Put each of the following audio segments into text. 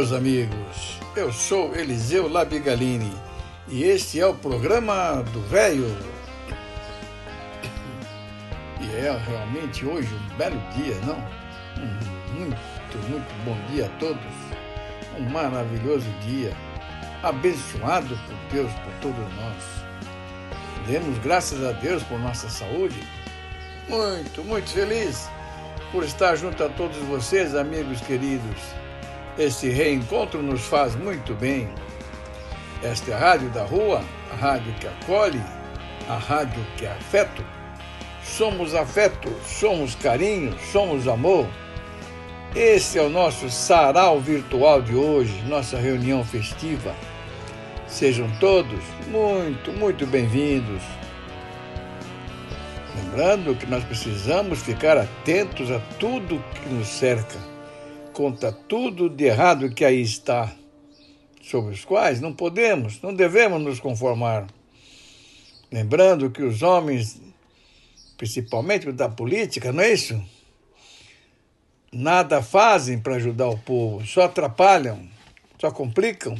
Meus amigos. Eu sou Eliseu Labigalini e este é o programa do Velho. E é realmente hoje um belo dia, não? Um muito, muito bom dia a todos. Um maravilhoso dia, abençoado por Deus, por todos nós. Demos graças a Deus por nossa saúde. Muito, muito feliz por estar junto a todos vocês, amigos queridos. Esse reencontro nos faz muito bem. Esta é a Rádio da Rua, a rádio que acolhe, a rádio que é afeto. Somos afeto, somos carinho, somos amor. Esse é o nosso sarau virtual de hoje, nossa reunião festiva. Sejam todos muito, muito bem-vindos. Lembrando que nós precisamos ficar atentos a tudo que nos cerca, contra tudo de errado que aí está, sobre os quais não podemos, não devemos nos conformar. Lembrando que os homens, principalmente da política, não é isso? nada fazem para ajudar o povo, só atrapalham, só complicam.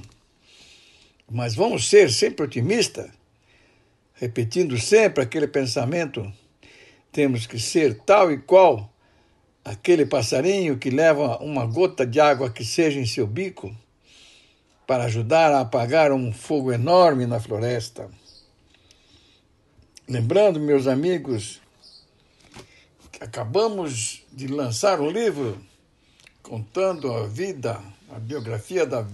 Mas vamos ser sempre otimistas, repetindo sempre aquele pensamento: temos que ser tal e qual aquele passarinho que leva uma gota de água que seja em seu bico para ajudar a apagar um fogo enorme na floresta. Lembrando, meus amigos, Acabamos de lançar um livro contando a vida, a biografia da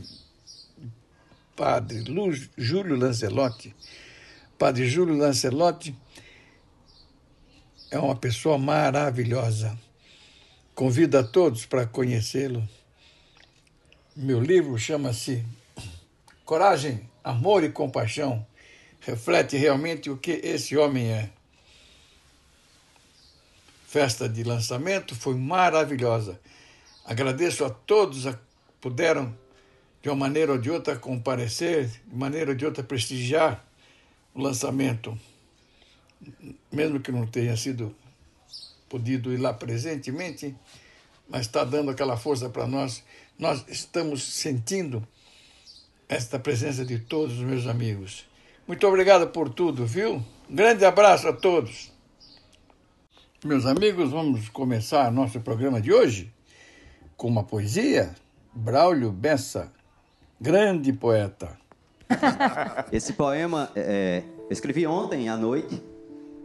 Padre Lu, Júlio Lancelotti. Padre Júlio Lancelotti é uma pessoa maravilhosa. Convido a todos para conhecê-lo. Meu livro chama-se Coragem, Amor e Compaixão. Reflete realmente o que esse homem é festa de lançamento foi maravilhosa. Agradeço a todos que puderam, de uma maneira ou de outra, comparecer, de maneira ou de outra, prestigiar o lançamento, mesmo que não tenha sido podido ir lá presentemente, mas está dando aquela força para nós. Nós estamos sentindo esta presença de todos os meus amigos. Muito obrigado por tudo, viu? Grande abraço a todos. Meus amigos, vamos começar nosso programa de hoje com uma poesia. Braulio Bessa, grande poeta. Esse poema é, eu escrevi ontem à noite.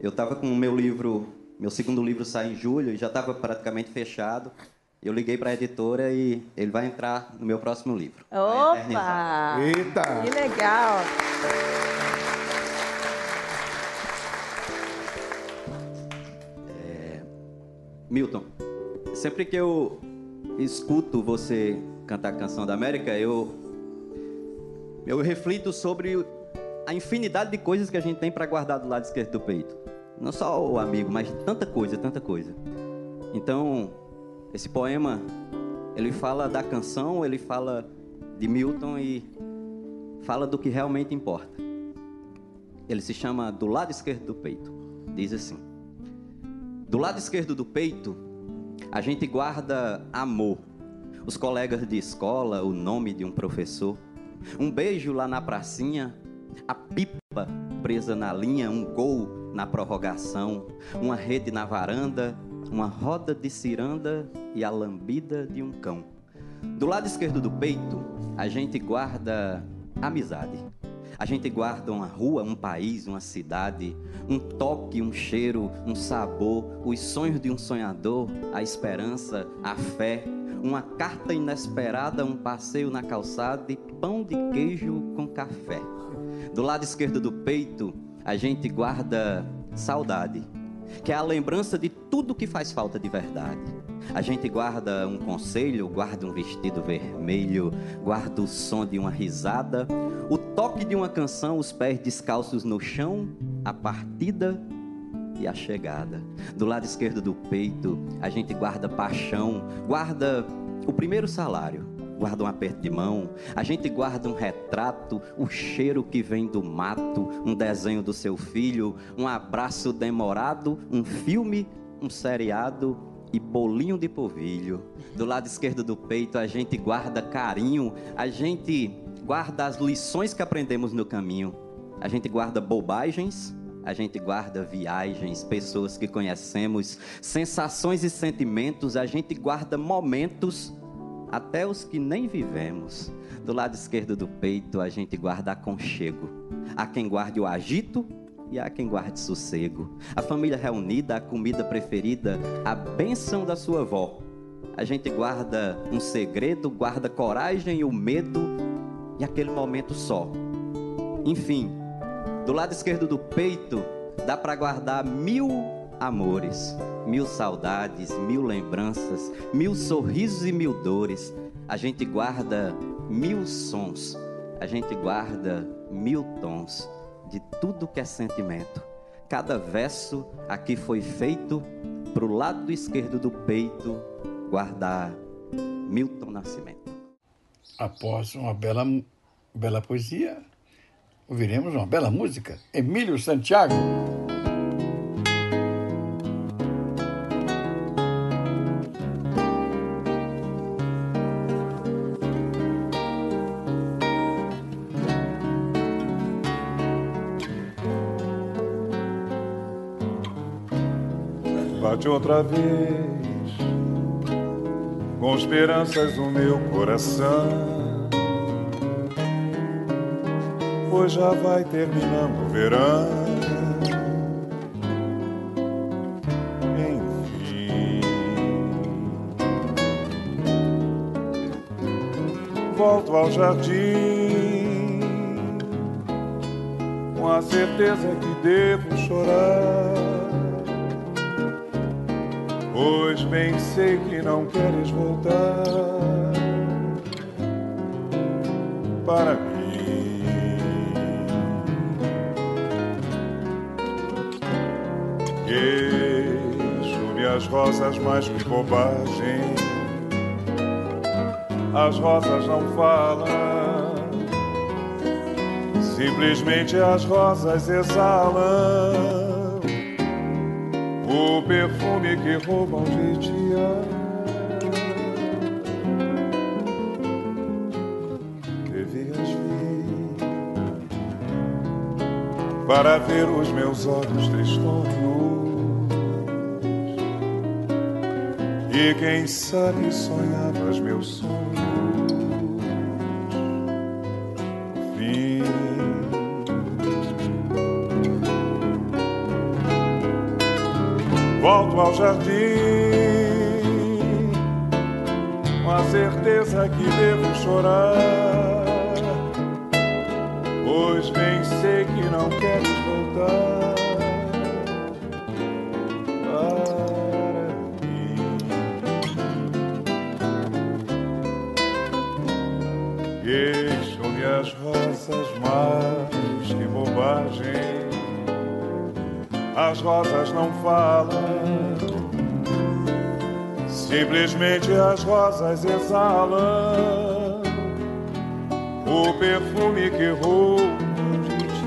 Eu estava com o meu livro, meu segundo livro sai em julho, e já estava praticamente fechado. Eu liguei para a editora e ele vai entrar no meu próximo livro. Opa! Eita! Que legal! Milton, sempre que eu escuto você cantar a canção da América, eu eu reflito sobre a infinidade de coisas que a gente tem para guardar do lado esquerdo do peito. Não só o amigo, mas tanta coisa, tanta coisa. Então, esse poema, ele fala da canção, ele fala de Milton e fala do que realmente importa. Ele se chama Do Lado Esquerdo do Peito. Diz assim: do lado esquerdo do peito, a gente guarda amor. Os colegas de escola, o nome de um professor. Um beijo lá na pracinha, a pipa presa na linha, um gol na prorrogação, uma rede na varanda, uma roda de ciranda e a lambida de um cão. Do lado esquerdo do peito, a gente guarda amizade. A gente guarda uma rua, um país, uma cidade, um toque, um cheiro, um sabor, os sonhos de um sonhador, a esperança, a fé, uma carta inesperada, um passeio na calçada e pão de queijo com café. Do lado esquerdo do peito, a gente guarda saudade. que é a lembrança de tudo que faz falta de verdade. A gente guarda um conselho, guarda um vestido vermelho, guarda o som de uma risada, o toque de uma canção, os pés descalços no chão, a partida e a chegada. Do lado esquerdo do peito, a gente guarda paixão, guarda o primeiro salário, guarda um aperto de mão, a gente guarda um retrato, o cheiro que vem do mato, um desenho do seu filho, um abraço demorado, um filme, um seriado e bolinho de polvilho. Do lado esquerdo do peito, a gente guarda carinho, a gente guarda as lições que aprendemos no caminho, a gente guarda bobagens a gente guarda viagens, pessoas que conhecemos, sensações e sentimentos, a gente guarda momentos, até os que nem vivemos. Do lado esquerdo do peito, a gente guarda aconchego. Há quem guarde o agito e há quem guarde sossego. A família reunida, a comida preferida, a bênção da sua avó. A gente guarda um segredo, guarda coragem e o medo e aquele momento só. Enfim, do lado esquerdo do peito, dá para guardar mil amores, mil saudades, mil lembranças, mil sorrisos e mil dores. A gente guarda mil sons, a gente guarda mil tons de tudo que é sentimento. Cada verso aqui foi feito para o lado esquerdo do peito guardar Milton Nascimento. Após uma bela, bela poesia, ouviremos uma bela música, Emílio Santiago. Bate outra vez, com esperanças o meu coração pois já vai terminando o verão. Enfim, volto ao jardim com a certeza que devo chorar. Bem sei que não queres voltar para mim. Queixo-me as rosas mais que bobagem. As rosas não falam, simplesmente as rosas exalam o perfume que roubam de ti. para ver os meus olhos tristonhos. E quem sabe sonhavas meus sonhos. Fim. Volto ao jardim com a certeza que devo chorar. Pois bem sei que não queres voltar. as rosas mais que bobagem. As rosas não falam, simplesmente as rosas exalam o perfume que rouba de ti.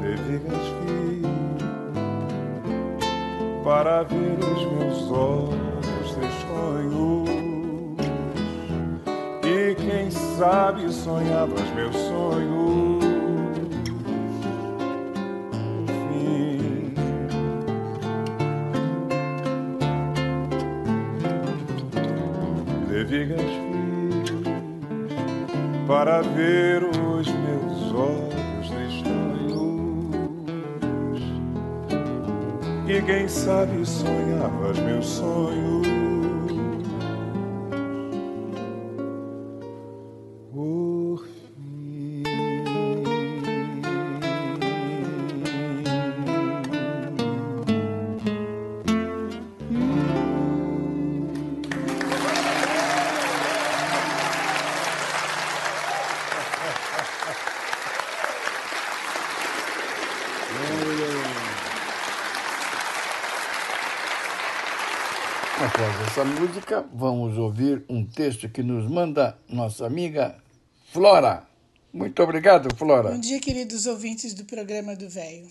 Devigas vir para ver os meus olhos tristonhos quem sabe sonhavas meus sonhos. sabe, sonhavas meu sonho. Por fim. Após essa música, vamos ouvir um texto que nos manda nossa amiga Flora. Muito obrigado, Flora. Bom dia, queridos ouvintes do programa do Velho.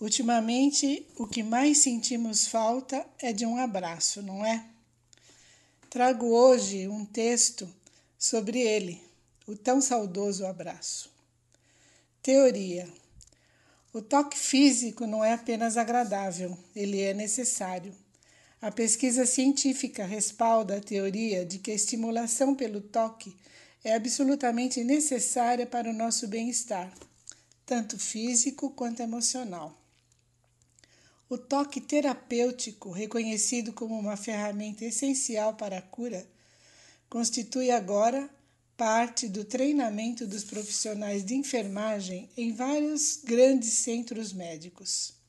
Ultimamente, o que mais sentimos falta é de um abraço, não é? Trago hoje um texto sobre ele, o tão saudoso abraço. Teoria. O toque físico não é apenas agradável, ele é necessário. A pesquisa científica respalda a teoria de que a estimulação pelo toque é absolutamente necessária para o nosso bem-estar, tanto físico quanto emocional. O toque terapêutico, reconhecido como uma ferramenta essencial para a cura, constitui agora parte do treinamento dos profissionais de enfermagem em vários grandes centros médicos.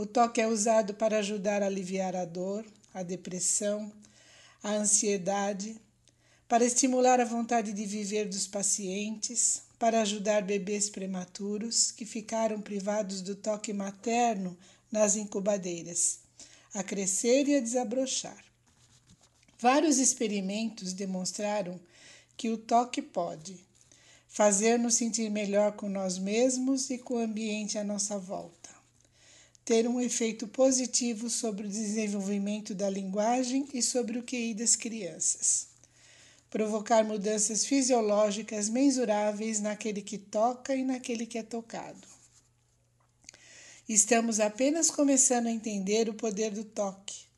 O toque é usado para ajudar a aliviar a dor, a depressão, a ansiedade, para estimular a vontade de viver dos pacientes, para ajudar bebês prematuros que ficaram privados do toque materno nas incubadeiras, a crescer e a desabrochar. Vários experimentos demonstraram que o toque pode fazer-nos sentir melhor com nós mesmos e com o ambiente à nossa volta ter um efeito positivo sobre o desenvolvimento da linguagem e sobre o QI das crianças. Provocar mudanças fisiológicas mensuráveis naquele que toca e naquele que é tocado. Estamos apenas começando a entender o poder do toque.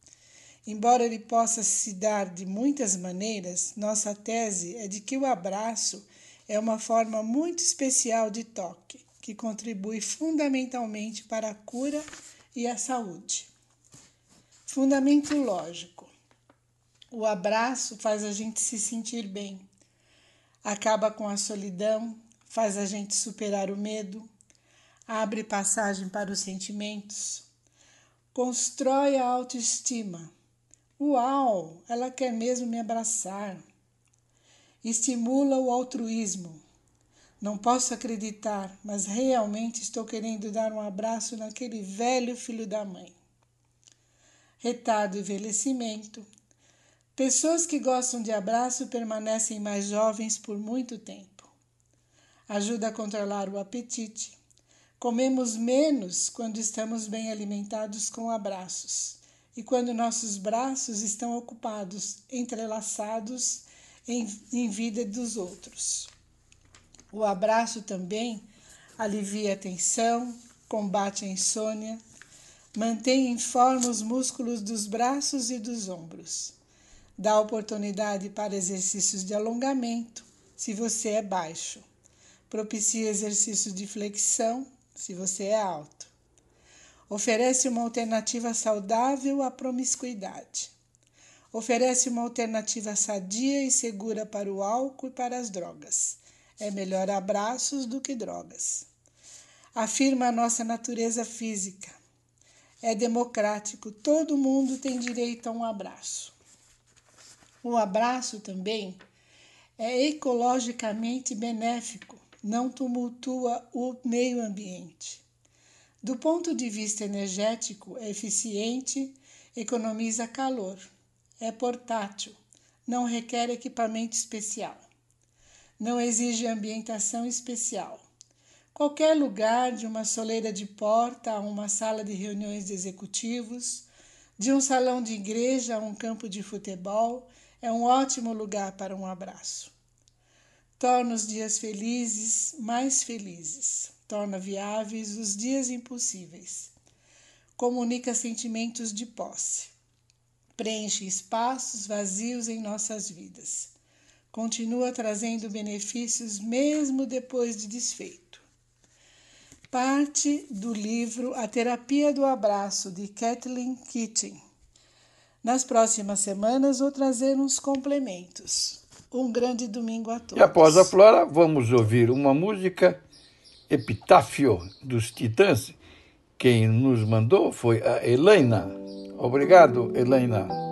Embora ele possa se dar de muitas maneiras, nossa tese é de que o abraço é uma forma muito especial de toque que contribui fundamentalmente para a cura e a saúde. Fundamento lógico: o abraço faz a gente se sentir bem, acaba com a solidão, faz a gente superar o medo, abre passagem para os sentimentos, constrói a autoestima. Uau, ela quer mesmo me abraçar. Estimula o altruísmo, não posso acreditar, mas realmente estou querendo dar um abraço naquele velho filho da mãe. Retardo envelhecimento. Pessoas que gostam de abraço permanecem mais jovens por muito tempo. Ajuda a controlar o apetite. Comemos menos quando estamos bem alimentados com abraços e quando nossos braços estão ocupados, entrelaçados em, em vida dos outros. O abraço também alivia a tensão, combate a insônia, mantém em forma os músculos dos braços e dos ombros. Dá oportunidade para exercícios de alongamento, se você é baixo. Propicia exercícios de flexão, se você é alto. Oferece uma alternativa saudável à promiscuidade. Oferece uma alternativa sadia e segura para o álcool e para as drogas é melhor abraços do que drogas. Afirma a nossa natureza física. É democrático, todo mundo tem direito a um abraço. O abraço também é ecologicamente benéfico, não tumultua o meio ambiente. Do ponto de vista energético, é eficiente, economiza calor, é portátil, não requer equipamento especial não exige ambientação especial. Qualquer lugar, de uma soleira de porta a uma sala de reuniões de executivos, de um salão de igreja a um campo de futebol, é um ótimo lugar para um abraço. Torna os dias felizes mais felizes, torna viáveis os dias impossíveis. Comunica sentimentos de posse, preenche espaços vazios em nossas vidas continua trazendo benefícios mesmo depois de desfeito. Parte do livro A Terapia do Abraço, de Kathleen Keating. Nas próximas semanas vou trazer uns complementos. Um grande domingo a todos. E após a Flora, vamos ouvir uma música, Epitáfio dos Titãs. Quem nos mandou foi a Helena. Obrigado, Helena.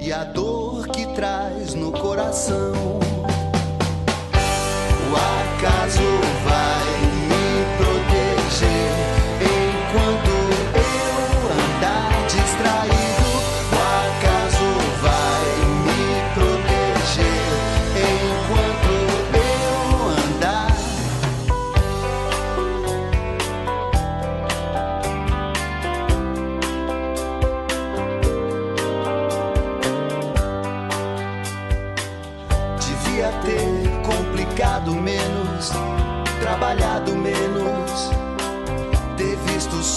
e a dor que traz no coração. O acaso vai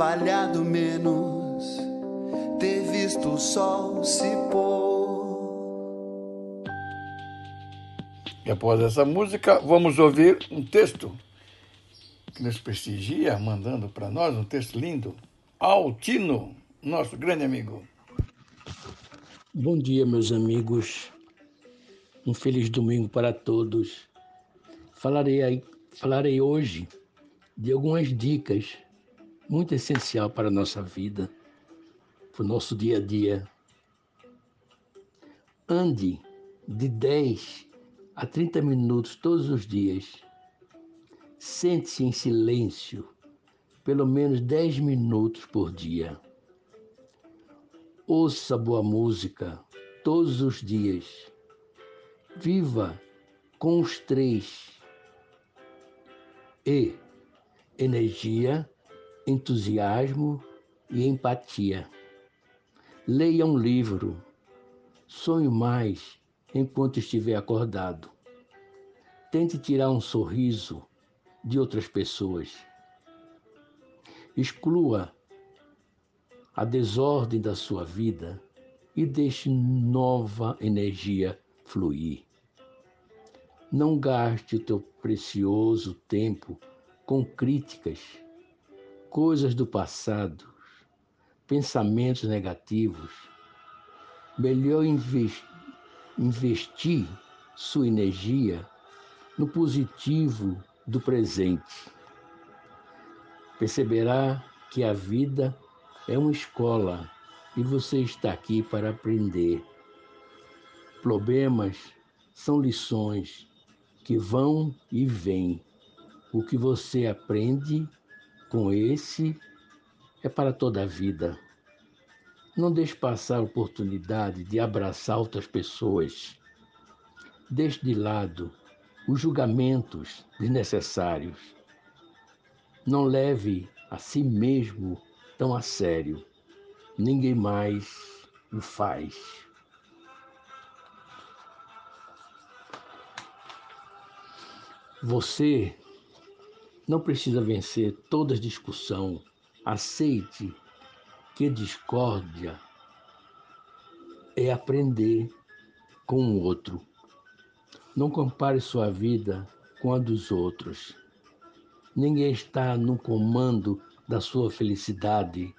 trabalhado menos, ter visto o sol se pôr. E após essa música, vamos ouvir um texto que nos prestigia, mandando para nós um texto lindo. Altino, nosso grande amigo. Bom dia, meus amigos. Um feliz domingo para todos. Falarei, aí, falarei hoje de algumas dicas muito essenciais para a nossa vida, para o nosso dia a dia. Ande de 10 a 30 minutos todos os dias. Sente-se em silêncio, pelo menos 10 minutos por dia. Ouça boa música todos os dias. Viva com os três. E energia, entusiasmo e empatia. Leia um livro. Sonhe mais enquanto estiver acordado. Tente tirar um sorriso de outras pessoas. Exclua a desordem da sua vida e deixe nova energia fluir. Não gaste o teu precioso tempo com críticas, coisas do passado, pensamentos negativos. Melhor inves- investir sua energia no positivo do presente. Perceberá que a vida é uma escola e você está aqui para aprender. Problemas são lições que vão e vêm. O que você aprende com esse é para toda a vida. Não deixe passar a oportunidade de abraçar outras pessoas. Deixe de lado os julgamentos desnecessários. Não leve a si mesmo tão a sério. Ninguém mais o faz. Você não precisa vencer toda discussão. Aceite que discórdia é aprender com o outro. Não compare sua vida com a dos outros. Ninguém está no comando da sua felicidade,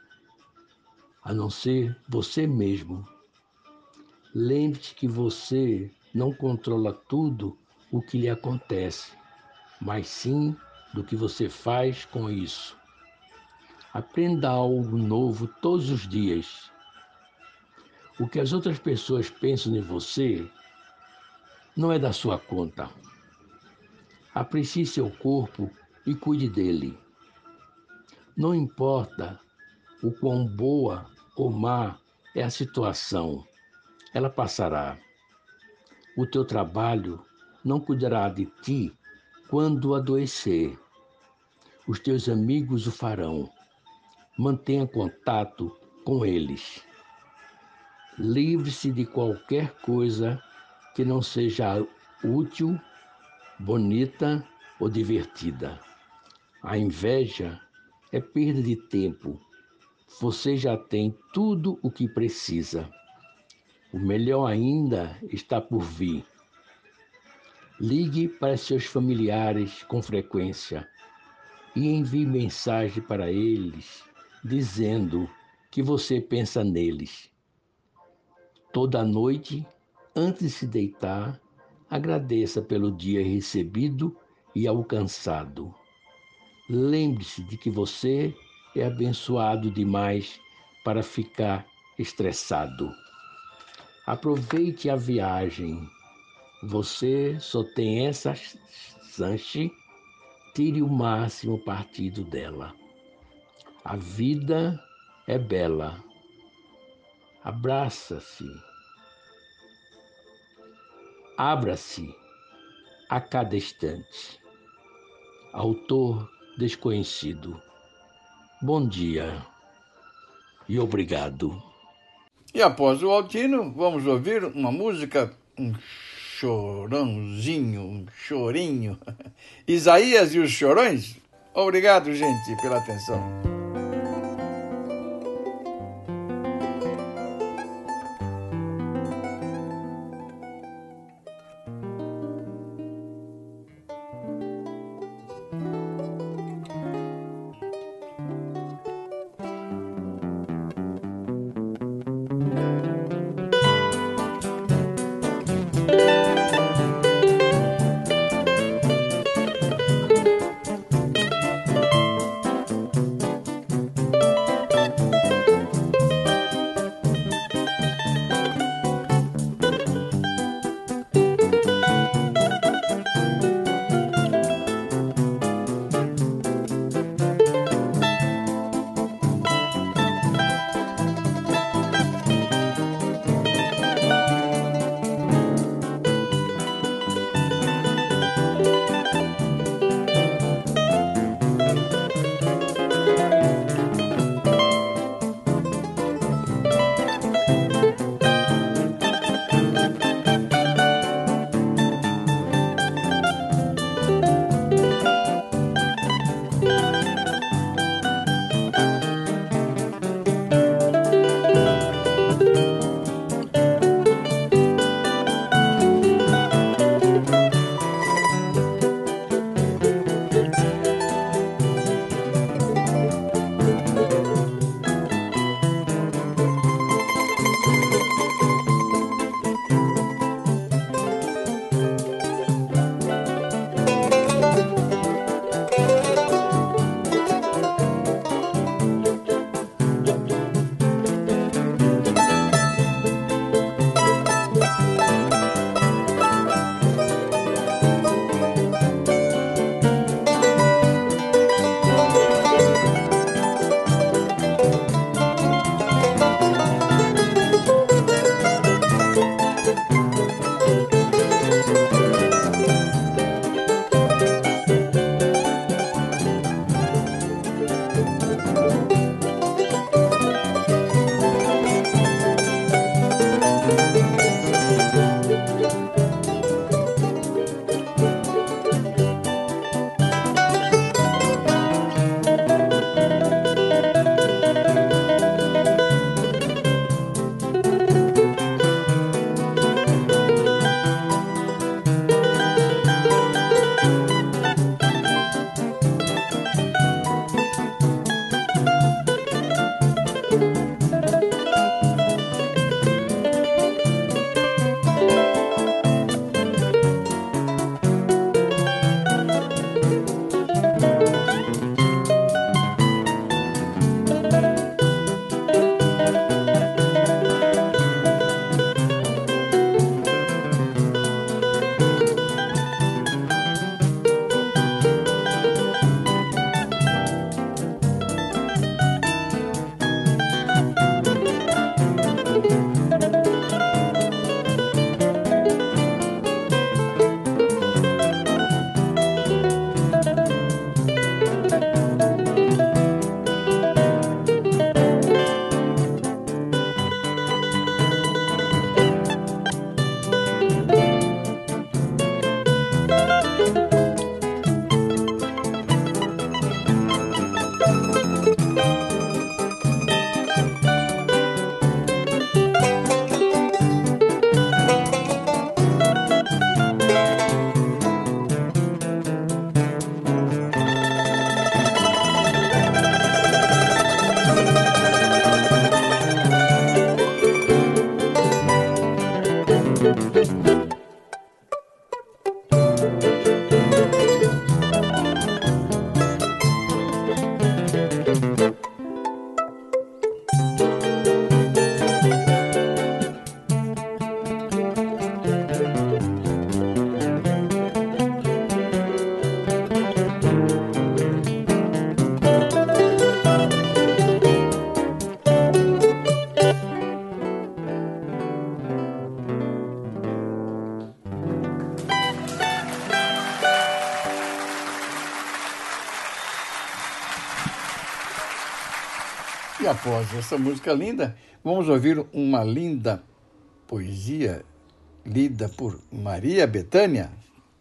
a não ser você mesmo. Lembre-se que você não controla tudo o que lhe acontece, mas sim do que você faz com isso. Aprenda algo novo todos os dias. O que as outras pessoas pensam em você não é da sua conta. Aprecie seu corpo e cuide dele. Não importa o quão boa ou má é a situação, ela passará. O teu trabalho não cuidará de ti quando adoecer. Os teus amigos o farão. Mantenha contato com eles. Livre-se de qualquer coisa que não seja útil, bonita ou divertida. A inveja é perda de tempo. Você já tem tudo o que precisa. O melhor ainda está por vir. Ligue para seus familiares com frequência e envie mensagem para eles dizendo que você pensa neles. Toda noite, antes de se deitar, agradeça pelo dia recebido e alcançado. Lembre-se de que você é abençoado demais para ficar estressado. Aproveite a viagem. Você só tem essa chance. Tire o máximo partido dela. A vida é bela. Abraça-se. Abra-se a cada instante. Autor desconhecido. Bom dia e obrigado. E após o Altino, vamos ouvir uma música, chorãozinho, um chorinho. Isaías e os Chorões? Obrigado, gente, pela atenção. Essa música linda, vamos ouvir uma linda poesia lida por Maria Betânia.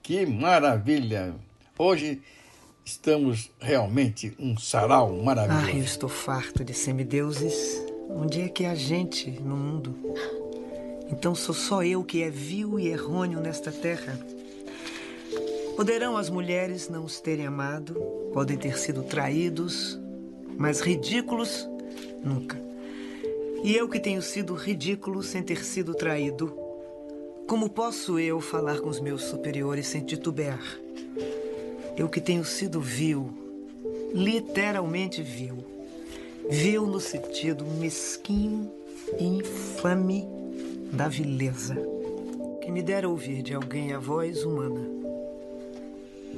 Que maravilha! Hoje estamos realmente um sarau maravilhoso. Ah, eu estou farto de semideuses. Onde é que a gente no mundo? Então sou só eu que é vil e errôneo nesta terra. Poderão as mulheres não os terem amado, podem ter sido traídos, mas ridículos Nunca. E eu que tenho sido ridículo sem ter sido traído. Como posso eu falar com os meus superiores sem titubear? Eu que tenho sido vil, literalmente vil. Vil no sentido mesquinho e infame da vileza. Que me dera ouvir de alguém a voz humana.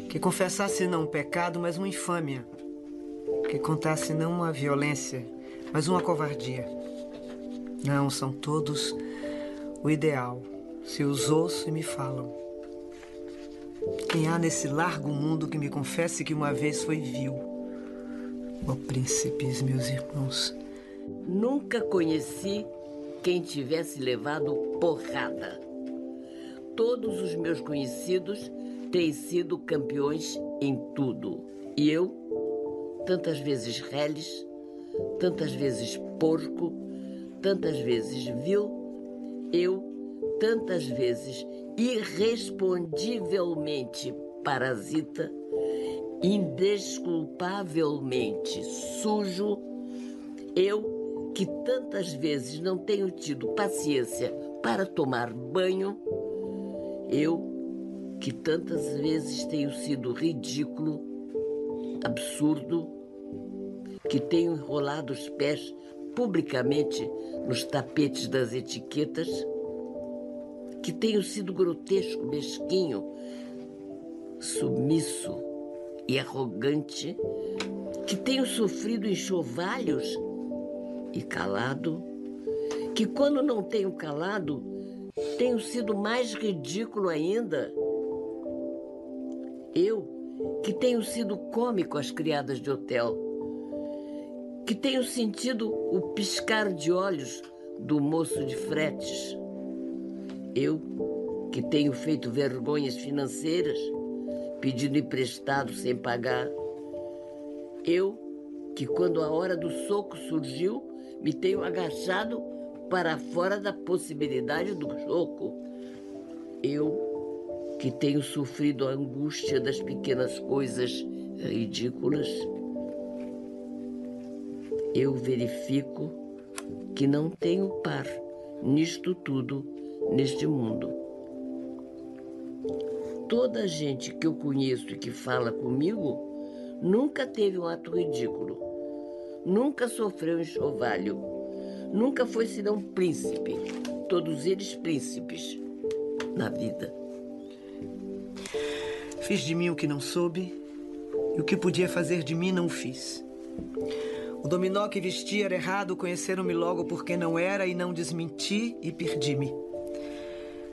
Que confessasse não um pecado, mas uma infâmia. Que contasse não uma violência, mas uma covardia. Não, são todos o ideal, se os ouço e me falam. Quem há nesse largo mundo que me confesse que uma vez foi vil? Ó oh, príncipes, meus irmãos. Nunca conheci quem tivesse levado porrada. Todos os meus conhecidos têm sido campeões em tudo. E eu, tantas vezes reles, tantas vezes porco, tantas vezes vil, eu, tantas vezes irrespondivelmente parasita, indesculpavelmente sujo, eu que tantas vezes não tenho tido paciência para tomar banho, eu que tantas vezes tenho sido ridículo, absurdo, que tenho enrolado os pés publicamente nos tapetes das etiquetas, que tenho sido grotesco, mesquinho, submisso e arrogante, que tenho sofrido enxovalhos e calado, que quando não tenho calado, tenho sido mais ridículo ainda. Eu, que tenho sido cômico às criadas de hotel que tenho sentido o piscar de olhos do moço de fretes. Eu, que tenho feito vergonhas financeiras, pedindo emprestado sem pagar. Eu, que quando a hora do soco surgiu, me tenho agachado para fora da possibilidade do soco. Eu, que tenho sofrido a angústia das pequenas coisas ridículas eu verifico que não tenho par nisto tudo, neste mundo. Toda a gente que eu conheço e que fala comigo nunca teve um ato ridículo, nunca sofreu enxovalho, nunca foi senão príncipe, todos eles príncipes na vida. Fiz de mim o que não soube e o que podia fazer de mim não fiz. O dominó que vestia era errado, conheceram-me logo porque não era e não desmenti e perdi-me.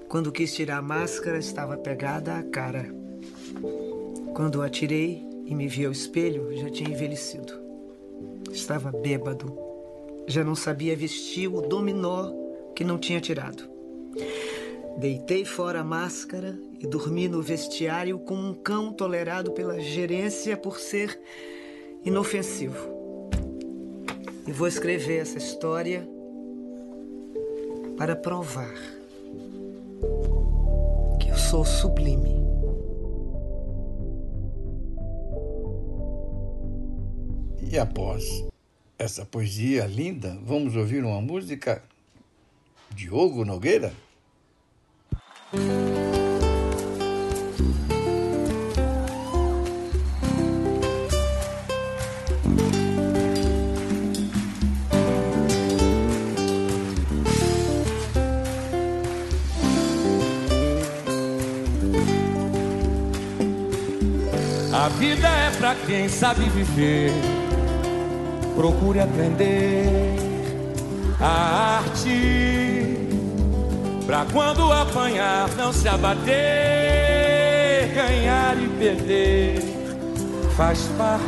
Quando quis tirar a máscara, estava pegada à cara. Quando a tirei e me vi ao espelho, já tinha envelhecido. Estava bêbado. Já não sabia vestir o dominó que não tinha tirado. Deitei fora a máscara e dormi no vestiário como um cão tolerado pela gerência por ser inofensivo. E vou escrever essa história para provar que eu sou sublime. E após essa poesia linda, vamos ouvir uma música Diogo Nogueira? Pra quem sabe viver. Procure aprender a arte. Pra quando apanhar, não se abater. Ganhar e perder faz parte.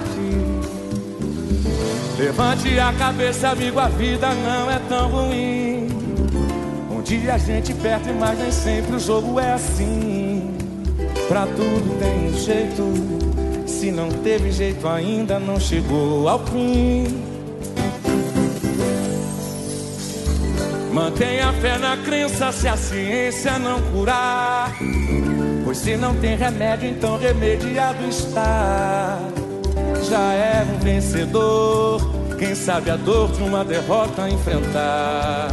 Levante a cabeça, amigo, a vida não é tão ruim. Um dia a gente perde, mas nem sempre o jogo é assim. Pra tudo tem um jeito. Se não teve jeito ainda, não chegou ao fim. Mantenha fé na crença se a ciência não curar. Pois se não tem remédio, então remediado está. Já é um vencedor. Quem sabe a dor de uma derrota enfrentar.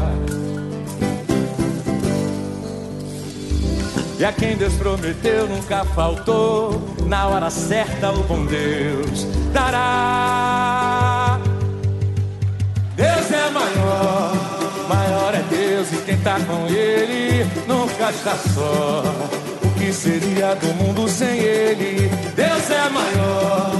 E a quem Deus prometeu nunca faltou. Na hora certa, o bom Deus dará. Deus é maior, maior é Deus, e quem tá com Ele nunca está só. O que seria do mundo sem Ele? Deus é maior,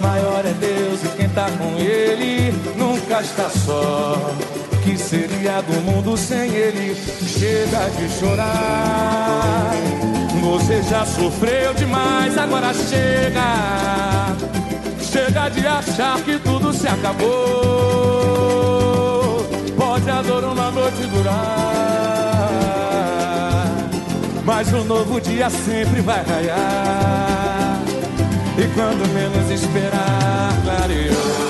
maior é Deus, e quem tá com Ele nunca está só. O que seria do mundo sem Ele? Chega de chorar. Você já sofreu demais, agora chega. Chega de achar que tudo se acabou. Pode a dor uma noite durar, mas um novo dia sempre vai raiar. E quando menos esperar, clareou.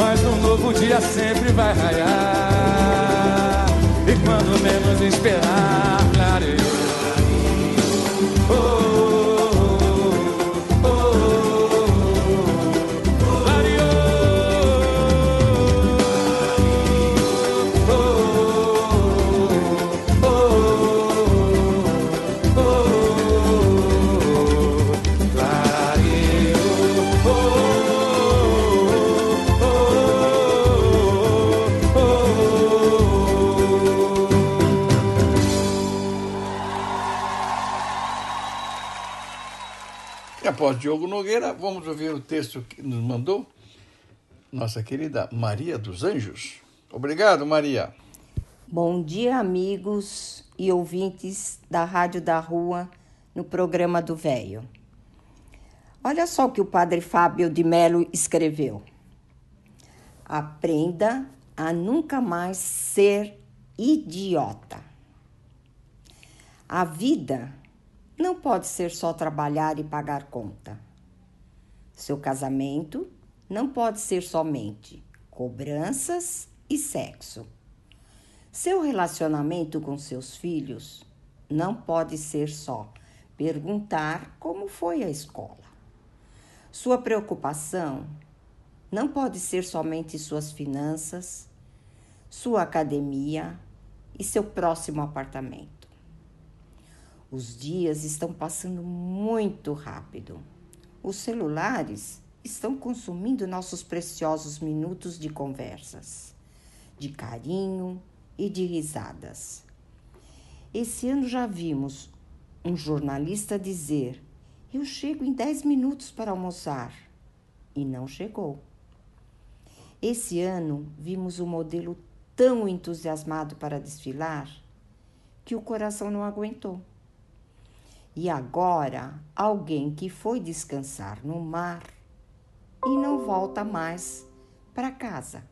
mas um novo dia sempre vai raiar. E quando menos esperar, clareou. Oh, Diogo Nogueira, vamos ouvir o texto que nos mandou nossa querida Maria dos Anjos. Obrigado, Maria. Bom dia, amigos e ouvintes da Rádio da Rua no programa do Véio. Olha só o que o padre Fábio de Melo escreveu. Aprenda a nunca mais ser idiota. A vida não pode ser só trabalhar e pagar conta. Seu casamento não pode ser somente cobranças e sexo. Seu relacionamento com seus filhos não pode ser só perguntar como foi a escola. Sua preocupação não pode ser somente suas finanças, sua academia e seu próximo apartamento. Os dias estão passando muito rápido. Os celulares estão consumindo nossos preciosos minutos de conversas, de carinho e de risadas. Esse ano já vimos um jornalista dizer: Eu chego em 10 minutos para almoçar. E não chegou. Esse ano vimos o modelo tão entusiasmado para desfilar que o coração não aguentou. E agora, alguém que foi descansar no mar e não volta mais para casa.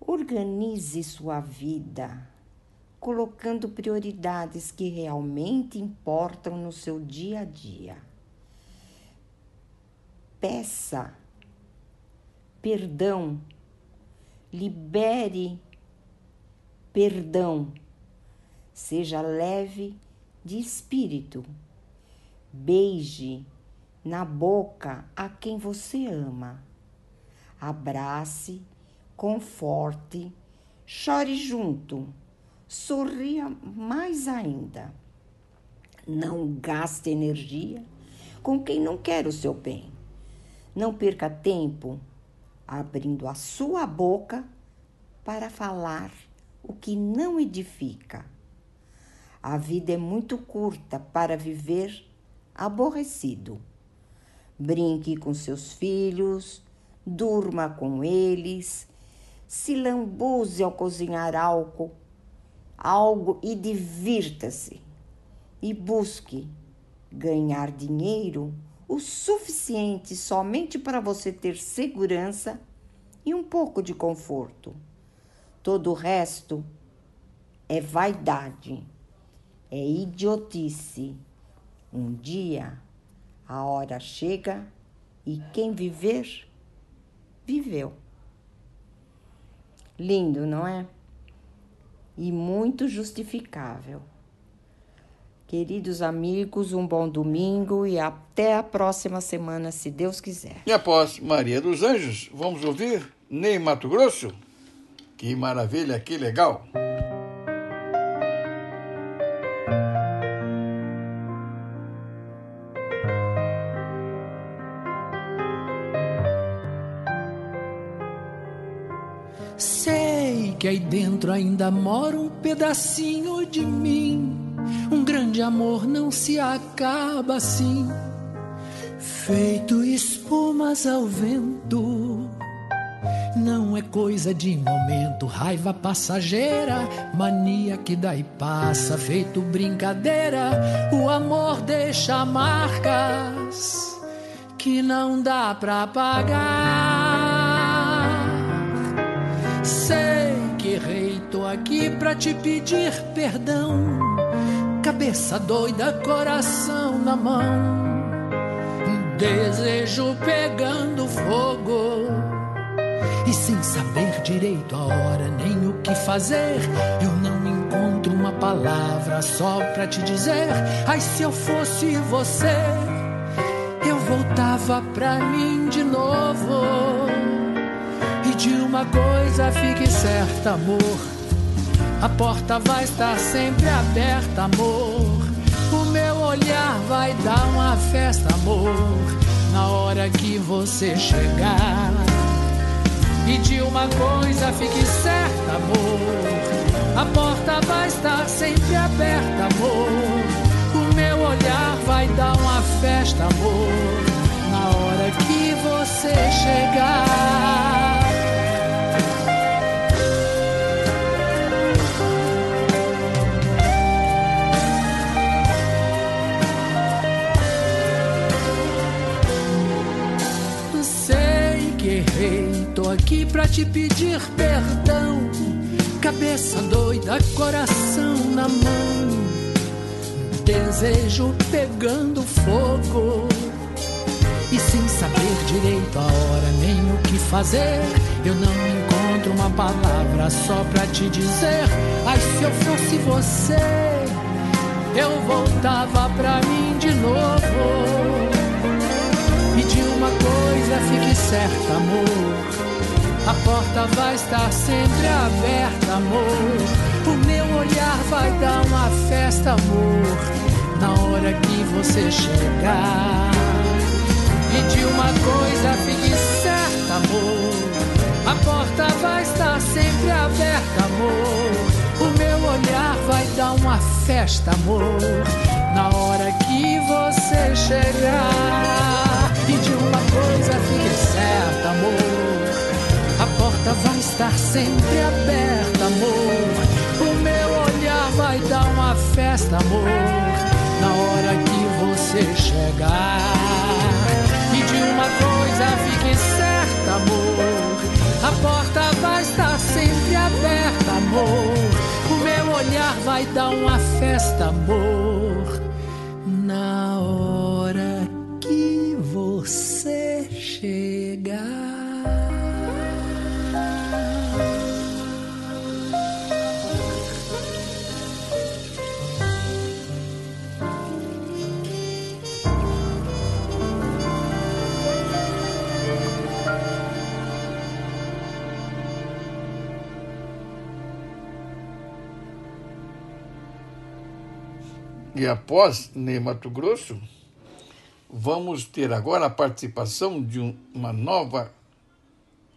Organize sua vida, colocando prioridades que realmente importam no seu dia a dia. Peça perdão, libere perdão, seja leve de espírito, beije na boca a quem você ama, abrace, conforte, chore junto, sorria mais ainda. Não gaste energia com quem não quer o seu bem. Não perca tempo abrindo a sua boca para falar o que não edifica. A vida é muito curta para viver aborrecido. Brinque com seus filhos, durma com eles, se lambuze ao cozinhar algo, algo e divirta-se. E busque ganhar dinheiro o suficiente somente para você ter segurança e um pouco de conforto. Todo o resto é vaidade, é idiotice. Um dia a hora chega e quem viver, viveu. Lindo, não é? E muito justificável. Queridos amigos, um bom domingo e até a próxima semana, se Deus quiser. E após Maria dos Anjos, vamos ouvir Ney Mato Grosso? Que maravilha, que legal! Sei que aí dentro ainda mora um pedacinho de mim um grande amor não se acaba assim, feito espumas ao vento. Não é coisa de momento, raiva passageira, mania que e passa, feito brincadeira. O amor deixa marcas que não dá pra pagar. Sei que errei, tô aqui pra te pedir perdão cabeça doida, coração na mão, desejo pegando fogo. E sem saber direito a hora nem o que fazer, eu não encontro uma palavra só pra te dizer. Ai, se eu fosse você, eu voltava pra mim de novo. E de uma coisa fique certa, amor a porta vai estar sempre aberta, amor. O meu olhar vai dar uma festa, amor. Na hora que você chegar. E de uma coisa fique certa, amor. A porta vai estar sempre aberta, amor. O meu olhar vai dar uma festa, amor. Na hora que você chegar. Pra te pedir perdão. Cabeça doida, coração na mão. Desejo pegando fogo. E sem saber direito a hora nem o que fazer, eu não encontro uma palavra só pra te dizer. Ai, se eu fosse você, eu voltava pra mim de novo. E de uma coisa fique certa, amor a porta vai estar sempre aberta, amor. O meu olhar vai dar uma festa, amor. Na hora que você chegar. E de uma coisa fique certa, amor. A porta vai estar sempre aberta, amor. O meu olhar vai dar uma festa, amor. Na hora que você chegar. E de uma coisa fique certa estar sempre aberta, amor. O meu olhar vai dar uma festa, amor. Na hora que você chegar. E de uma coisa fique certa, amor. A porta vai estar sempre aberta, amor. O meu olhar vai dar uma festa, amor. Na hora que você chegar. E após Ney Mato Grosso, vamos ter agora a participação de um, uma nova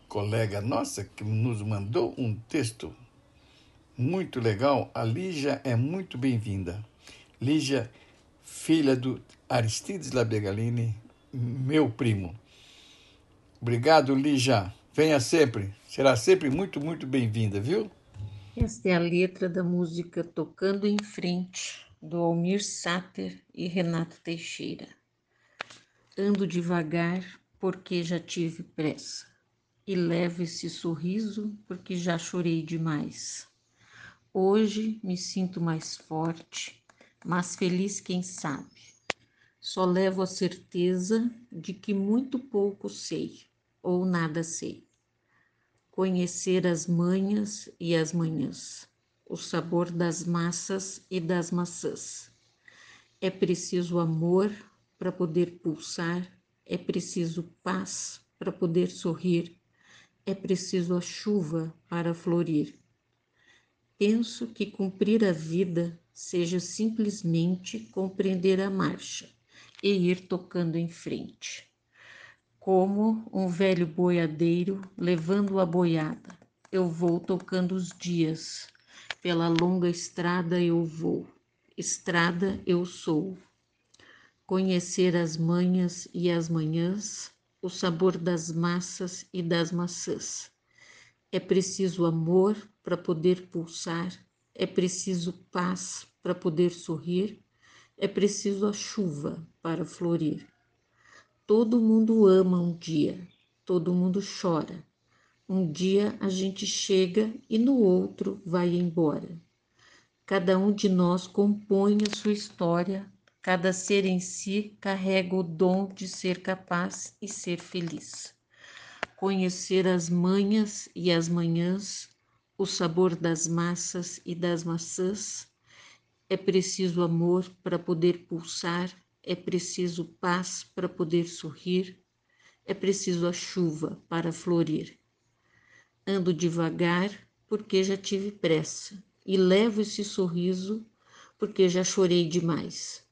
colega nossa que nos mandou um texto muito legal. A Lígia é muito bem-vinda. Lígia, filha do Aristides Labegalini, meu primo. Obrigado, Lígia. Venha sempre. Será sempre muito, muito bem-vinda, viu? Esta é a letra da música Tocando em Frente, do Almir Sater e Renato Teixeira. Ando devagar porque já tive pressa, e levo esse sorriso porque já chorei demais. Hoje me sinto mais forte, mas feliz quem sabe. Só levo a certeza de que muito pouco sei, ou nada sei. Conhecer as manhas e as manhãs o sabor das massas e das maçãs. É preciso amor para poder pulsar, é preciso paz para poder sorrir, é preciso a chuva para florir. Penso que cumprir a vida seja simplesmente compreender a marcha e ir tocando em frente. Como um velho boiadeiro levando a boiada, eu vou tocando os dias, pela longa estrada eu vou, estrada eu sou. Conhecer as manhas e as manhãs, o sabor das massas e das maçãs. É preciso amor para poder pulsar, é preciso paz para poder sorrir, é preciso a chuva para florir. Todo mundo ama um dia, todo mundo chora, um dia a gente chega e no outro vai embora. Cada um de nós compõe a sua história, cada ser em si carrega o dom de ser capaz e ser feliz. Conhecer as manhas e as manhãs, o sabor das massas e das maçãs, é preciso amor para poder pulsar, é preciso paz para poder sorrir, é preciso a chuva para florir. Ando devagar porque já tive pressa e levo esse sorriso porque já chorei demais.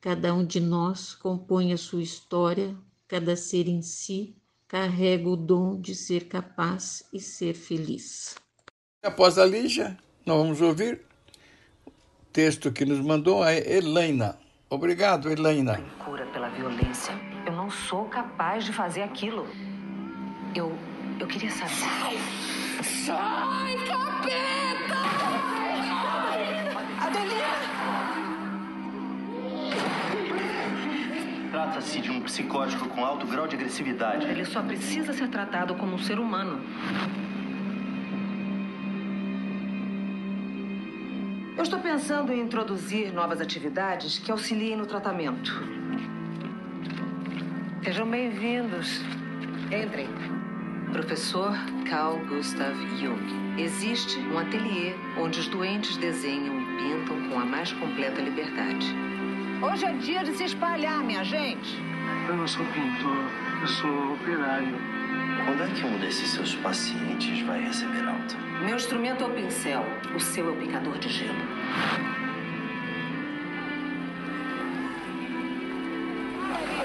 Cada um de nós compõe a sua história, cada ser em si carrega o dom de ser capaz e ser feliz. Após a Lígia, nós vamos ouvir o texto que nos mandou a Helena. Obrigado, Helena. Cura pela violência. Eu não sou capaz de fazer aquilo. Eu eu queria saber. Sai! Sai, capeta! Adelina! Trata-se de um psicótico com alto grau de agressividade. Ele só precisa ser tratado como um ser humano. Eu estou pensando em introduzir novas atividades que auxiliem no tratamento. Sejam bem-vindos. Entrem. Professor Carl Gustav Jung. Existe um ateliê onde os doentes desenham e pintam com a mais completa liberdade. Hoje é dia de se espalhar, minha gente. Eu não sou pintor, eu sou operário. Quando é que um desses seus pacientes vai receber alta? Meu instrumento é o pincel, o seu é o picador de gelo.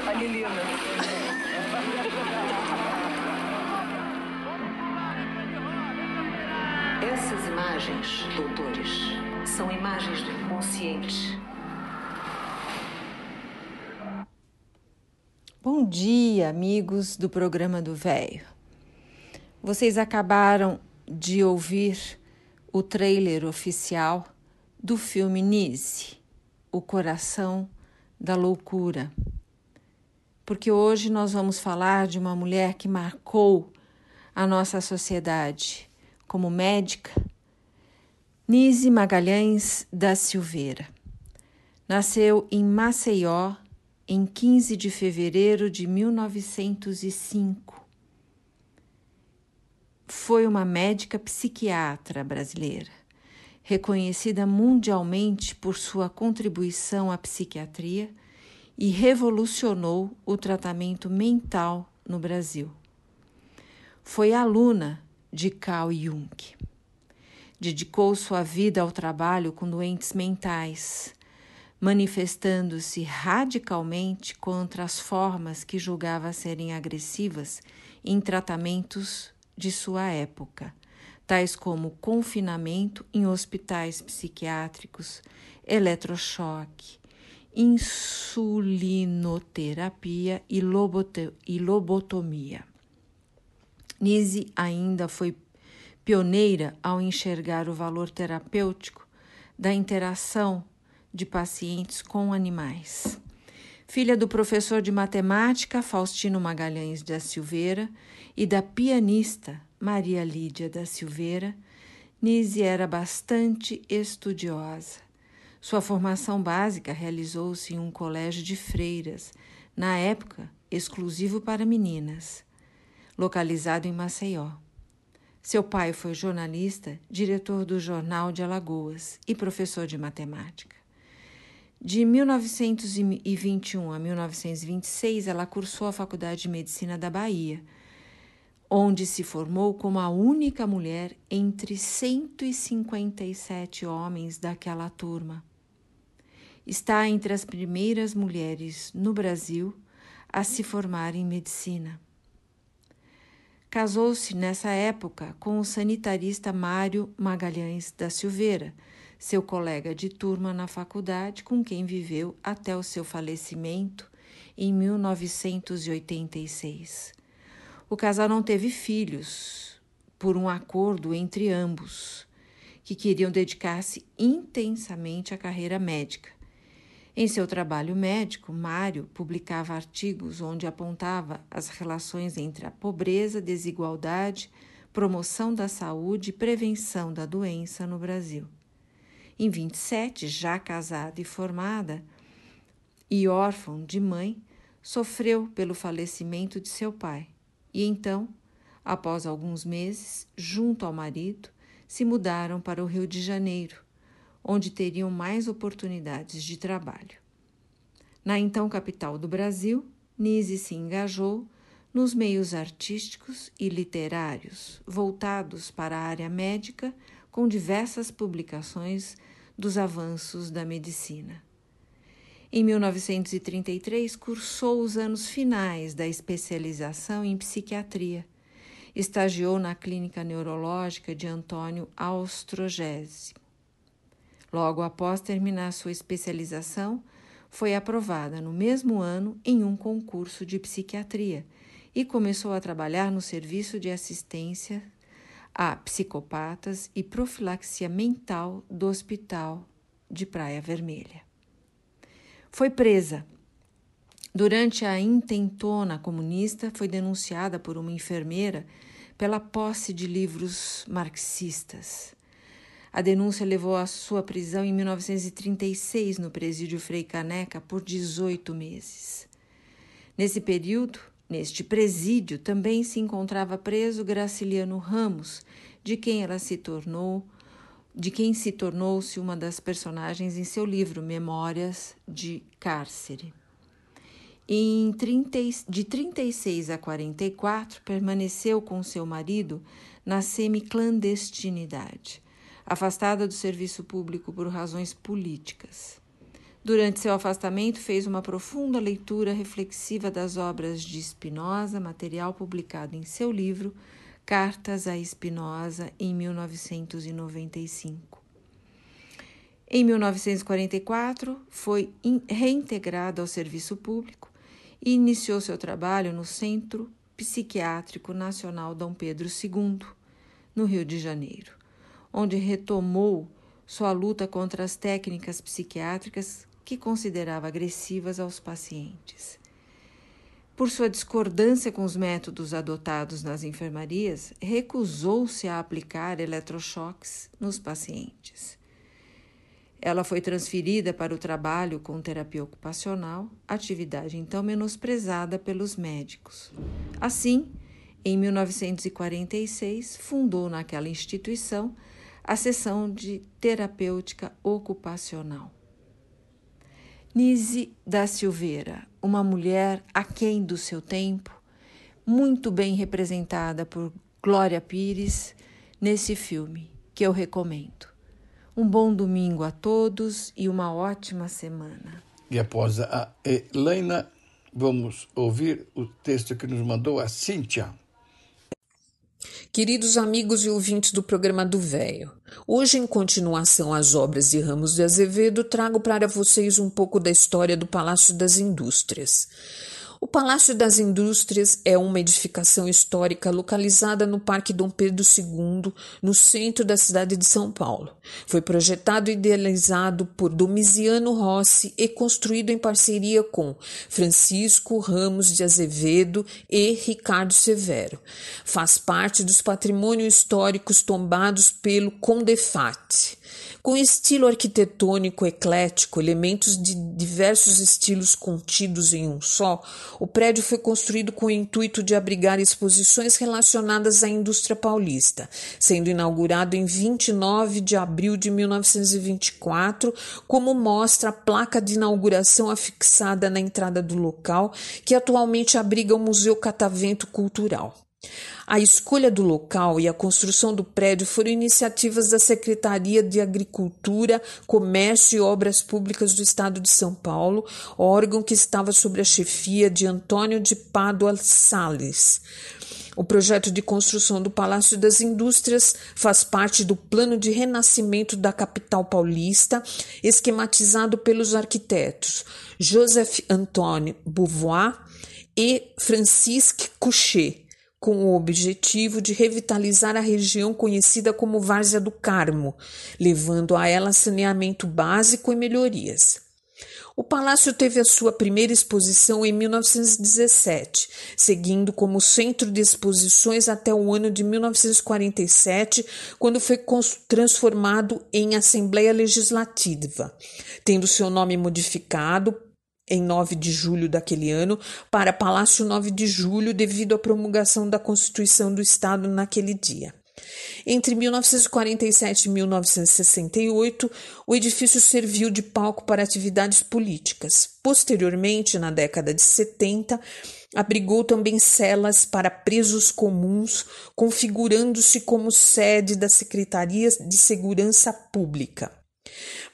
A Lilina. Essas imagens, doutores, são imagens do inconsciente. Bom dia, amigos do programa do Velho. Vocês acabaram de ouvir o trailer oficial do filme Nise, O Coração da Loucura. Porque hoje nós vamos falar de uma mulher que marcou a nossa sociedade como médica, Nise Magalhães da Silveira. Nasceu em Maceió em 15 de fevereiro de 1905. Foi uma médica psiquiatra brasileira, reconhecida mundialmente por sua contribuição à psiquiatria e revolucionou o tratamento mental no Brasil. Foi aluna de Carl Jung. Dedicou sua vida ao trabalho com doentes mentais, manifestando-se radicalmente contra as formas que julgava serem agressivas em tratamentos de sua época, tais como confinamento em hospitais psiquiátricos, eletrochoque, insulinoterapia e, lobotomia. Nise ainda foi pioneira ao enxergar o valor terapêutico da interação de pacientes com animais. Filha do professor de matemática Faustino Magalhães da Silveira e da pianista Maria Lídia da Silveira, Nise era bastante estudiosa. Sua formação básica realizou-se em um colégio de freiras, na época exclusivo para meninas, localizado em Maceió. Seu pai foi jornalista, diretor do Jornal de Alagoas e professor de matemática. De 1921 a 1926, ela cursou a Faculdade de Medicina da Bahia, onde se formou como a única mulher entre 157 homens daquela turma. Está entre as primeiras mulheres no Brasil a se formar em medicina. Casou-se nessa época com o sanitarista Mário Magalhães da Silveira seu colega de turma na faculdade, com quem viveu até o seu falecimento em 1986. O casal não teve filhos por um acordo entre ambos, que queriam dedicar-se intensamente à carreira médica. Em seu trabalho médico, Mário publicava artigos onde apontava as relações entre a pobreza, desigualdade, promoção da saúde e prevenção da doença no Brasil. Em 27, já casada e formada, e órfão de mãe, sofreu pelo falecimento de seu pai. E então, após alguns meses, junto ao marido, se mudaram para o Rio de Janeiro, onde teriam mais oportunidades de trabalho. Na então capital do Brasil, Nise se engajou nos meios artísticos e literários, voltados para a área médica, com diversas publicações dos avanços da medicina. Em 1933, cursou os anos finais da especialização em psiquiatria. Estagiou na clínica neurológica de Antônio Austrogésimo. Logo após terminar sua especialização, foi aprovada no mesmo ano em um concurso de psiquiatria e começou a trabalhar no serviço de assistência a psicopatas e profilaxia mental do Hospital de Praia Vermelha. Foi presa. Durante a intentona comunista, foi denunciada por uma enfermeira pela posse de livros marxistas. A denúncia levou à sua prisão em 1936 no presídio Frei Caneca por 18 meses. Nesse período, Neste presídio também se encontrava preso Graciliano Ramos, de quem ela se tornou, de quem se tornou-se uma das personagens em seu livro Memórias de Cárcere. Em 30, de 36 a 44, permaneceu com seu marido na semiclandestinidade, afastada do serviço público por razões políticas. Durante seu afastamento, fez uma profunda leitura reflexiva das obras de Spinoza, material publicado em seu livro Cartas a Spinoza, em 1995. Em 1944, foi reintegrada ao serviço público e iniciou seu trabalho no Centro Psiquiátrico Nacional Dom Pedro II, no Rio de Janeiro, onde retomou sua luta contra as técnicas psiquiátricas que considerava agressivas aos pacientes. Por sua discordância com os métodos adotados nas enfermarias, recusou-se a aplicar eletrochoques nos pacientes. Ela foi transferida para o trabalho com terapia ocupacional, atividade então menosprezada pelos médicos. Assim, em 1946, fundou naquela instituição a seção de terapêutica ocupacional. Nise da Silveira, uma mulher aquém do seu tempo, muito bem representada por Glória Pires nesse filme, que eu recomendo. Um bom domingo a todos e uma ótima semana. E após a Helena, vamos ouvir o texto que nos mandou a Cíntia. Queridos amigos e ouvintes do programa do Véio, hoje, em continuação às obras de Ramos de Azevedo, trago para vocês um pouco da história do Palácio das Indústrias. O Palácio das Indústrias é uma edificação histórica localizada no Parque Dom Pedro II, no centro da cidade de São Paulo. Foi projetado e idealizado por Domisiano Rossi e construído em parceria com Francisco Ramos de Azevedo e Ricardo Severo. Faz parte dos patrimônios históricos tombados pelo Condefat. Com estilo arquitetônico eclético, elementos de diversos estilos contidos em um só, o prédio foi construído com o intuito de abrigar exposições relacionadas à indústria paulista, sendo inaugurado em 29 de abril de 1924, como mostra a placa de inauguração afixada na entrada do local, que atualmente abriga o Museu Catavento Cultural. A escolha do local e a construção do prédio foram iniciativas da Secretaria de Agricultura, Comércio e Obras Públicas do Estado de São Paulo, órgão que estava sob a chefia de Antônio de Pádua Salles. O projeto de construção do Palácio das Indústrias faz parte do plano de renascimento da capital paulista, esquematizado pelos arquitetos Joseph Antoine Beauvoir e Francisque Couchet com o objetivo de revitalizar a região conhecida como Várzea do Carmo, levando a ela saneamento básico e melhorias. O palácio teve a sua primeira exposição em 1917, seguindo como centro de exposições até o ano de 1947, quando foi transformado em Assembleia Legislativa, tendo seu nome modificado em 9 de julho daquele ano para Palácio 9 de Julho devido à promulgação da Constituição do Estado naquele dia. Entre 1947 e 1968, o edifício serviu de palco para atividades políticas. Posteriormente, na década de 70, abrigou também celas para presos comuns, configurando-se como sede da Secretaria de Segurança Pública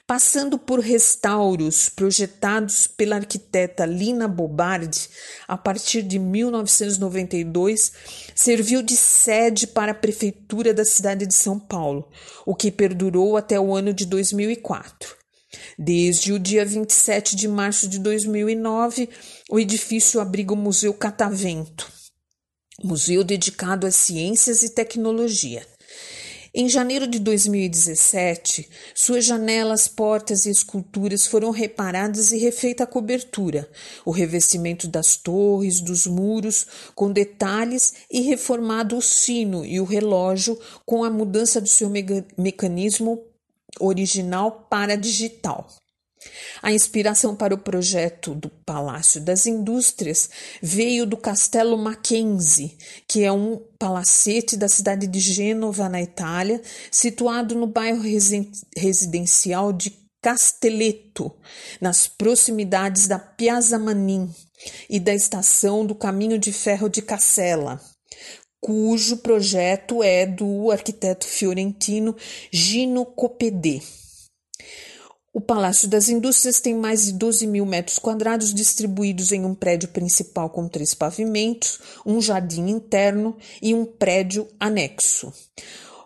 passando por restauros projetados pela arquiteta Lina Bobardi a partir de 1992, serviu de sede para a prefeitura da cidade de São Paulo, o que perdurou até o ano de 2004. Desde o dia 27 de março de 2009, o edifício abriga o Museu Catavento, museu dedicado às ciências e tecnologia. Em janeiro de 2017, suas janelas, portas e esculturas foram reparadas e refeita a cobertura, o revestimento das torres, dos muros, com detalhes e reformado o sino e o relógio com a mudança do seu mecanismo original para digital. A inspiração para o projeto do Palácio das Indústrias veio do Castelo Mackenzie, que é um palacete da cidade de Gênova, na Itália, situado no bairro residencial de Castelletto, nas proximidades da Piazza Manin e da estação do Caminho de Ferro de Cassela cujo projeto é do arquiteto fiorentino Gino Copedê. O Palácio das Indústrias tem mais de 12 mil metros quadrados distribuídos em um prédio principal com três pavimentos, um jardim interno e um prédio anexo.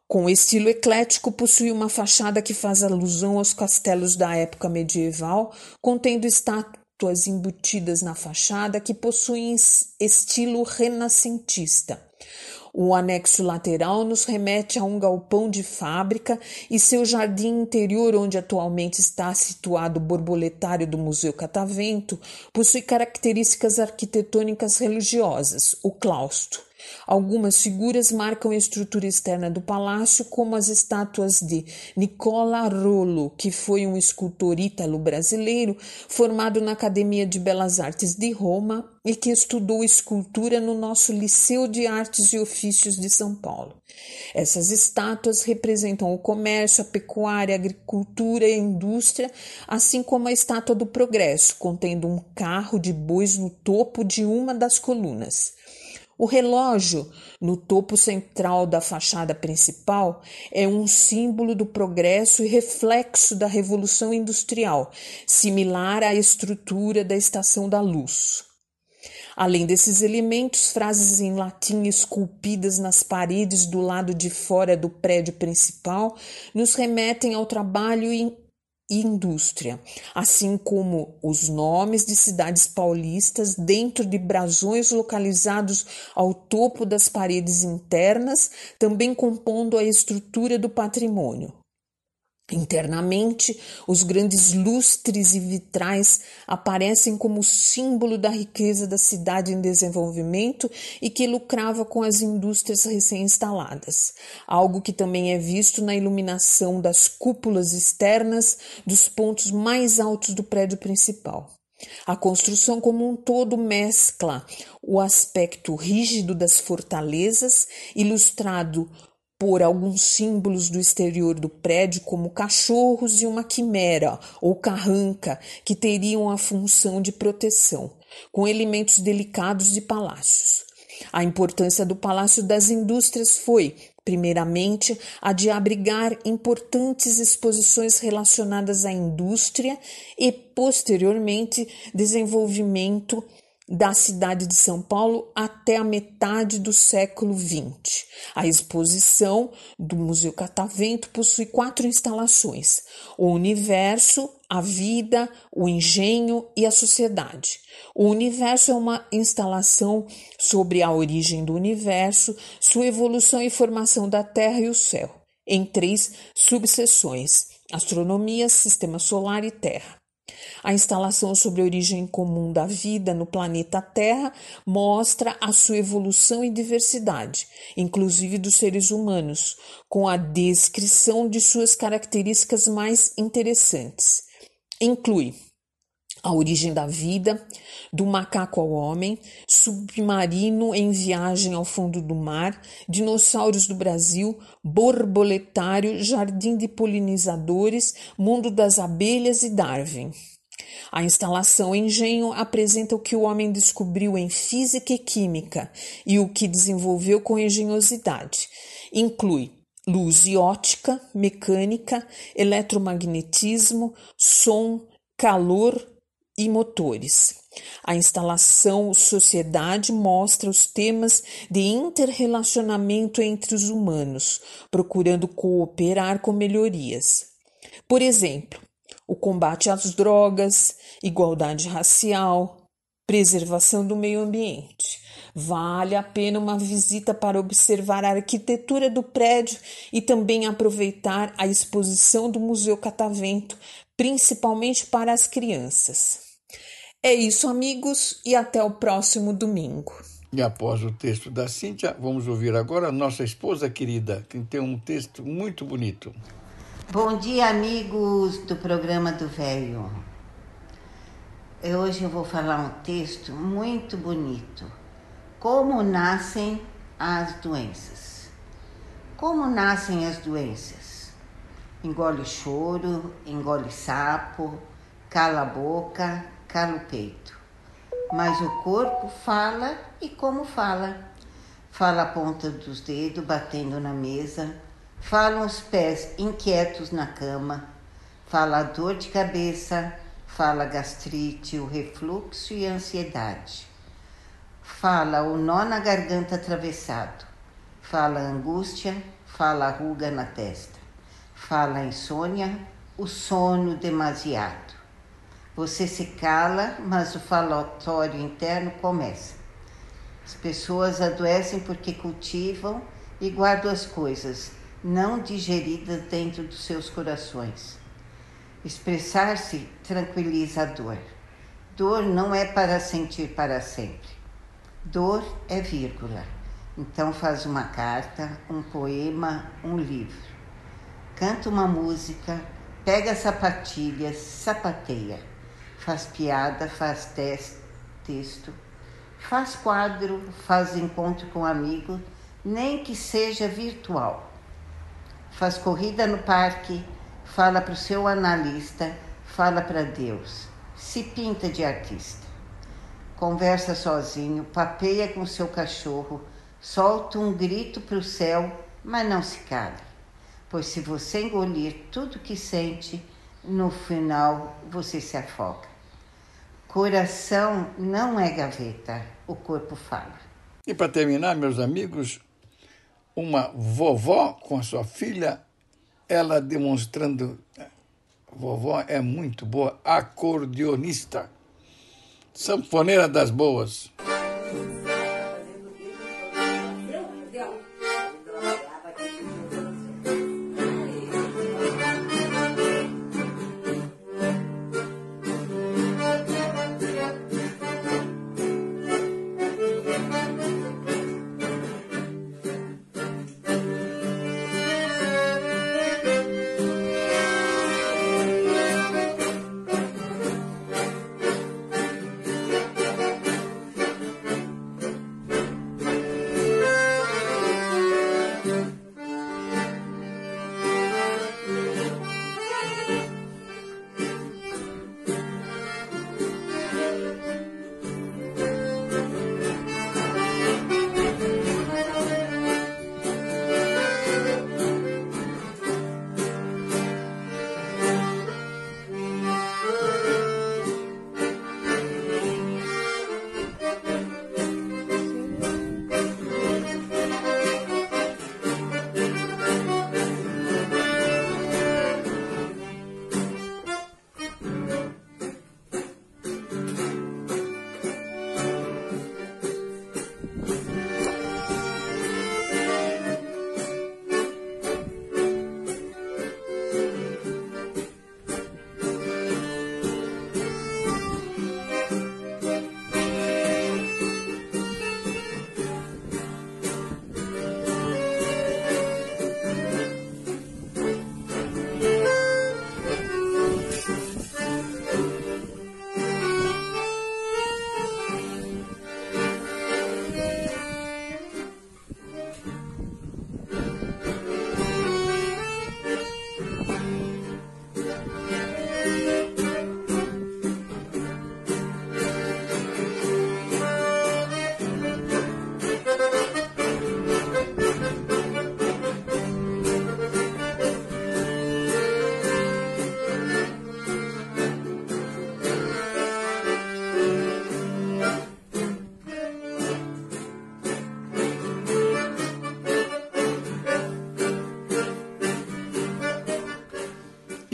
Com estilo eclético, possui uma fachada que faz alusão aos castelos da época medieval, contendo estátuas embutidas na fachada que possuem estilo renascentista. O anexo lateral nos remete a um galpão de fábrica e seu jardim interior, onde atualmente está situado o borboletário do Museu Catavento, possui características arquitetônicas religiosas, o claustro. Algumas figuras marcam a estrutura externa do palácio, como as estátuas de Nicola Rolo, que foi um escultor ítalo-brasileiro formado na Academia de Belas Artes de Roma e que estudou escultura no nosso Liceu de Artes e Ofícios de São Paulo. Essas estátuas representam o comércio, a pecuária, a agricultura e a indústria, assim como a estátua do progresso, contendo um carro de bois no topo de uma das colunas. O relógio no topo central da fachada principal é um símbolo do progresso e reflexo da Revolução Industrial, similar à estrutura da Estação da Luz. Além desses elementos, frases em latim esculpidas nas paredes do lado de fora do prédio principal nos remetem ao trabalho e indústria, assim como os nomes de cidades paulistas dentro de brasões localizados ao topo das paredes internas, também compondo a estrutura do patrimônio. Internamente, os grandes lustres e vitrais aparecem como símbolo da riqueza da cidade em desenvolvimento e que lucrava com as indústrias recém-instaladas, algo que também é visto na iluminação das cúpulas externas dos pontos mais altos do prédio principal. A construção como um todo mescla o aspecto rígido das fortalezas, ilustrado por alguns símbolos do exterior do prédio, como cachorros e uma quimera ou carranca, que teriam a função de proteção, com elementos delicados de palácios. A importância do Palácio das Indústrias foi, primeiramente, a de abrigar importantes exposições relacionadas à indústria e, posteriormente, desenvolvimento da cidade de São Paulo até a metade do século XX. A exposição do Museu Catavento possui quatro instalações: o universo, a vida, o engenho e a sociedade. O universo é uma instalação sobre a origem do universo, sua evolução e formação da Terra e o céu, em três subseções: astronomia, sistema solar e Terra. A instalação sobre a origem comum da vida no planeta Terra mostra a sua evolução e diversidade, inclusive dos seres humanos, com a descrição de suas características mais interessantes. Inclui a origem da vida, do macaco ao homem, submarino em viagem ao fundo do mar, dinossauros do Brasil, borboletário, jardim de polinizadores, mundo das abelhas e Darwin. A instalação Engenho apresenta o que o homem descobriu em física e química e o que desenvolveu com engenhosidade. Inclui luz e ótica, mecânica, eletromagnetismo, som, calor e motores. A instalação Sociedade mostra os temas de interrelacionamento entre os humanos, procurando cooperar com melhorias. Por exemplo, o combate às drogas, igualdade racial, preservação do meio ambiente. Vale a pena uma visita para observar a arquitetura do prédio e também aproveitar a exposição do Museu Catavento, principalmente para as crianças. É isso, amigos, e até o próximo domingo. E após o texto da Cíntia, vamos ouvir agora a nossa esposa querida, que tem um texto muito bonito. Bom dia, amigos do programa do Velho. Hoje eu vou falar um texto muito bonito. Como nascem as doenças? Como nascem as doenças? Engole choro, engole sapo, cala a boca, cala o peito. Mas o corpo fala e como fala? Fala a ponta dos dedos batendo na mesa Falam os pés inquietos na cama, fala dor de cabeça, fala gastrite, o refluxo e ansiedade. Fala o nó na garganta atravessado, fala angústia, fala ruga na testa, fala insônia, o sono demasiado. Você se cala, mas o falatório interno começa. As pessoas adoecem porque cultivam e guardam as coisas não digeridas dentro dos seus corações. Expressar-se tranquiliza a dor. Dor não é para sentir para sempre. Dor é vírgula. Então faz uma carta, um poema, um livro. Canta uma música, pega sapatilhas, sapateia. Faz piada, faz texto, faz quadro, faz encontro com amigo, nem que seja virtual. Faz corrida no parque, fala para o seu analista, fala para Deus. Se pinta de artista. Conversa sozinho, papeia com seu cachorro, solta um grito para o céu, mas não se cala. Pois se você engolir tudo que sente, no final você se afoga. Coração não é gaveta, o corpo fala. E para terminar, meus amigos, uma vovó com a sua filha, ela demonstrando. Vovó é muito boa, acordeonista, sanfoneira das boas.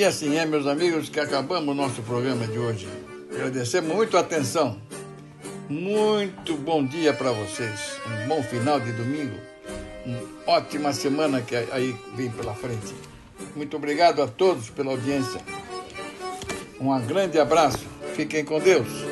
E assim é, meus amigos, que acabamos o nosso programa de hoje. Agradecemos muito a atenção. Muito bom dia para vocês. Um bom final de domingo. Uma ótima semana que aí vem pela frente. Muito obrigado a todos pela audiência. Um grande abraço. Fiquem com Deus.